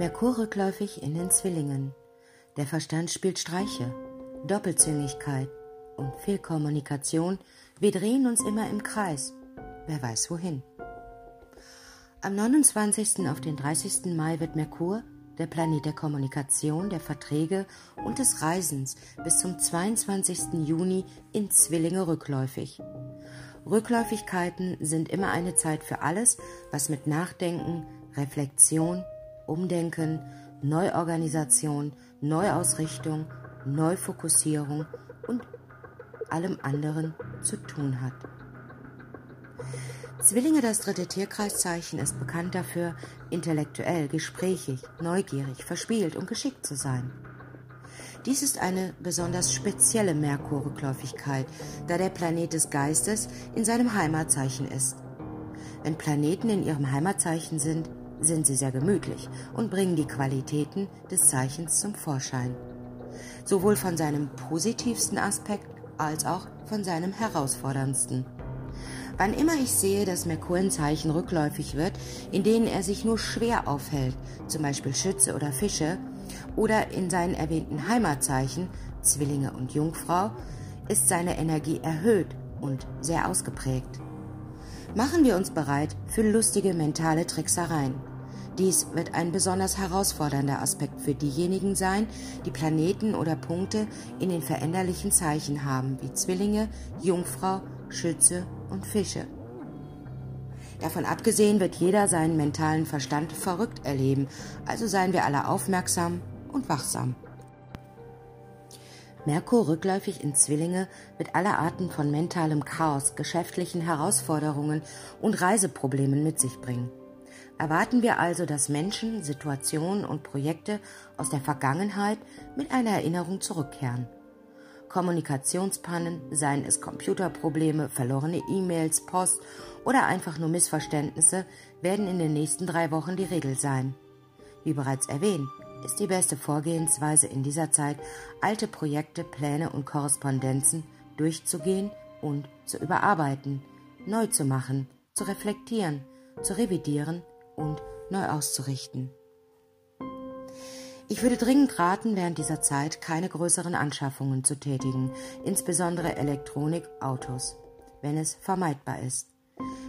Merkur rückläufig in den Zwillingen. Der Verstand spielt Streiche, Doppelzüngigkeit und Fehlkommunikation. Wir drehen uns immer im Kreis. Wer weiß wohin. Am 29. auf den 30. Mai wird Merkur, der Planet der Kommunikation, der Verträge und des Reisens, bis zum 22. Juni in Zwillinge rückläufig. Rückläufigkeiten sind immer eine Zeit für alles, was mit Nachdenken, Reflexion, Umdenken, Neuorganisation, Neuausrichtung, Neufokussierung und allem anderen zu tun hat. Zwillinge, das dritte Tierkreiszeichen, ist bekannt dafür, intellektuell, gesprächig, neugierig, verspielt und geschickt zu sein. Dies ist eine besonders spezielle Merkur-Rückläufigkeit, da der Planet des Geistes in seinem Heimatzeichen ist. Wenn Planeten in ihrem Heimatzeichen sind, sind sie sehr gemütlich und bringen die Qualitäten des Zeichens zum Vorschein. Sowohl von seinem positivsten Aspekt als auch von seinem herausforderndsten. Wann immer ich sehe, dass Merkur in Zeichen rückläufig wird, in denen er sich nur schwer aufhält, zum Beispiel Schütze oder Fische, oder in seinen erwähnten Heimatzeichen, Zwillinge und Jungfrau, ist seine Energie erhöht und sehr ausgeprägt. Machen wir uns bereit für lustige mentale Tricksereien. Dies wird ein besonders herausfordernder Aspekt für diejenigen sein, die Planeten oder Punkte in den veränderlichen Zeichen haben, wie Zwillinge, Jungfrau, Schütze und Fische. Davon abgesehen wird jeder seinen mentalen Verstand verrückt erleben, also seien wir alle aufmerksam und wachsam. Merkur rückläufig in Zwillinge wird alle Arten von mentalem Chaos, geschäftlichen Herausforderungen und Reiseproblemen mit sich bringen. Erwarten wir also, dass Menschen, Situationen und Projekte aus der Vergangenheit mit einer Erinnerung zurückkehren. Kommunikationspannen, seien es Computerprobleme, verlorene E-Mails, Post oder einfach nur Missverständnisse, werden in den nächsten drei Wochen die Regel sein. Wie bereits erwähnt, ist die beste Vorgehensweise in dieser Zeit, alte Projekte, Pläne und Korrespondenzen durchzugehen und zu überarbeiten, neu zu machen, zu reflektieren, zu revidieren und neu auszurichten. Ich würde dringend raten, während dieser Zeit keine größeren Anschaffungen zu tätigen, insbesondere Elektronik, Autos, wenn es vermeidbar ist.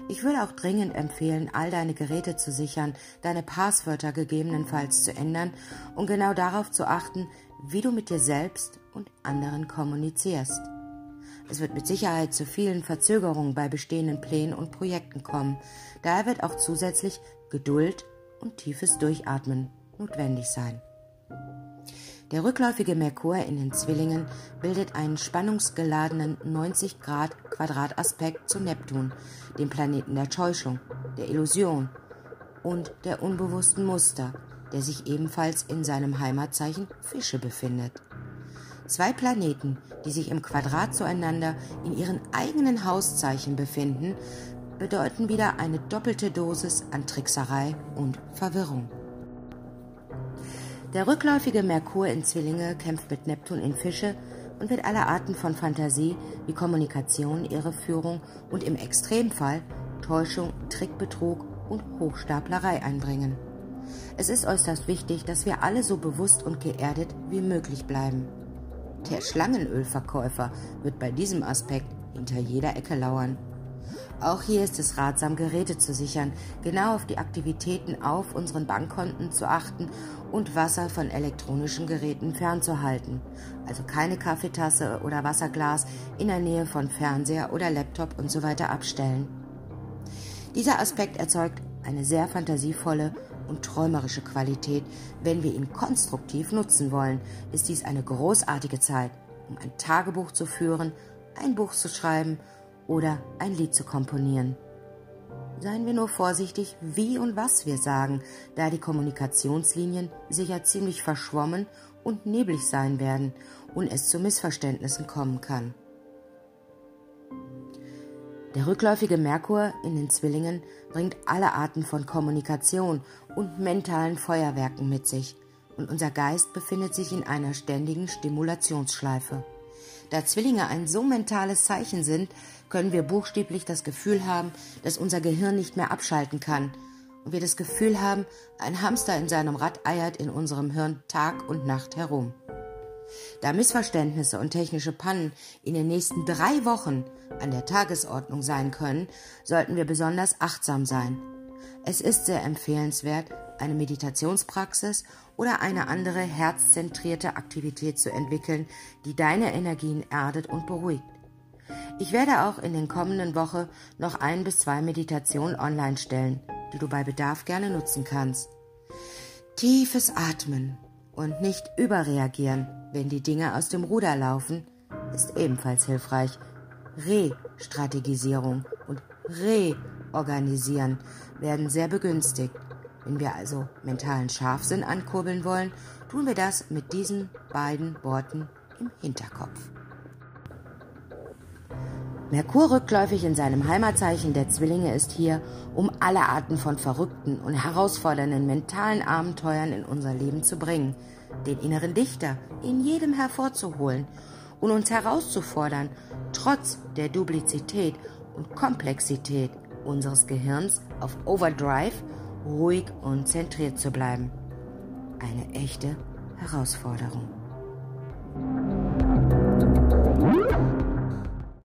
Ich würde auch dringend empfehlen, all deine Geräte zu sichern, deine Passwörter gegebenenfalls zu ändern und genau darauf zu achten, wie du mit dir selbst und anderen kommunizierst. Es wird mit Sicherheit zu vielen Verzögerungen bei bestehenden Plänen und Projekten kommen. Daher wird auch zusätzlich Geduld und tiefes Durchatmen notwendig sein. Der rückläufige Merkur in den Zwillingen bildet einen spannungsgeladenen 90 Grad Quadrataspekt zu Neptun, dem Planeten der Täuschung, der Illusion und der unbewussten Muster, der sich ebenfalls in seinem Heimatzeichen Fische befindet. Zwei Planeten, die sich im Quadrat zueinander in ihren eigenen Hauszeichen befinden, bedeuten wieder eine doppelte Dosis an Trickserei und Verwirrung. Der rückläufige Merkur in Zwillinge kämpft mit Neptun in Fische und wird alle Arten von Fantasie wie Kommunikation, Irreführung und im Extremfall Täuschung, Trickbetrug und Hochstaplerei einbringen. Es ist äußerst wichtig, dass wir alle so bewusst und geerdet wie möglich bleiben. Der Schlangenölverkäufer wird bei diesem Aspekt hinter jeder Ecke lauern. Auch hier ist es ratsam, Geräte zu sichern, genau auf die Aktivitäten auf unseren Bankkonten zu achten und Wasser von elektronischen Geräten fernzuhalten. Also keine Kaffeetasse oder Wasserglas in der Nähe von Fernseher oder Laptop und so abstellen. Dieser Aspekt erzeugt eine sehr fantasievolle und träumerische Qualität. Wenn wir ihn konstruktiv nutzen wollen, ist dies eine großartige Zeit, um ein Tagebuch zu führen, ein Buch zu schreiben oder ein Lied zu komponieren. Seien wir nur vorsichtig, wie und was wir sagen, da die Kommunikationslinien sicher ziemlich verschwommen und neblig sein werden und es zu Missverständnissen kommen kann. Der rückläufige Merkur in den Zwillingen bringt alle Arten von Kommunikation und mentalen Feuerwerken mit sich, und unser Geist befindet sich in einer ständigen Stimulationsschleife. Da Zwillinge ein so mentales Zeichen sind, können wir buchstäblich das Gefühl haben, dass unser Gehirn nicht mehr abschalten kann und wir das Gefühl haben, ein Hamster in seinem Rad eiert in unserem Hirn Tag und Nacht herum. Da Missverständnisse und technische Pannen in den nächsten drei Wochen an der Tagesordnung sein können, sollten wir besonders achtsam sein. Es ist sehr empfehlenswert, eine Meditationspraxis oder eine andere herzzentrierte Aktivität zu entwickeln, die deine Energien erdet und beruhigt. Ich werde auch in den kommenden Wochen noch ein bis zwei Meditationen online stellen, die du bei Bedarf gerne nutzen kannst. Tiefes Atmen und nicht überreagieren, wenn die Dinge aus dem Ruder laufen, ist ebenfalls hilfreich. Restrategisierung und Reorganisieren werden sehr begünstigt. Wenn wir also mentalen Scharfsinn ankurbeln wollen, tun wir das mit diesen beiden Worten im Hinterkopf. Merkur rückläufig in seinem Heimatzeichen der Zwillinge ist hier, um alle Arten von verrückten und herausfordernden mentalen Abenteuern in unser Leben zu bringen, den inneren Dichter in jedem hervorzuholen und uns herauszufordern, trotz der Duplizität und Komplexität unseres Gehirns auf Overdrive ruhig und zentriert zu bleiben. Eine echte Herausforderung.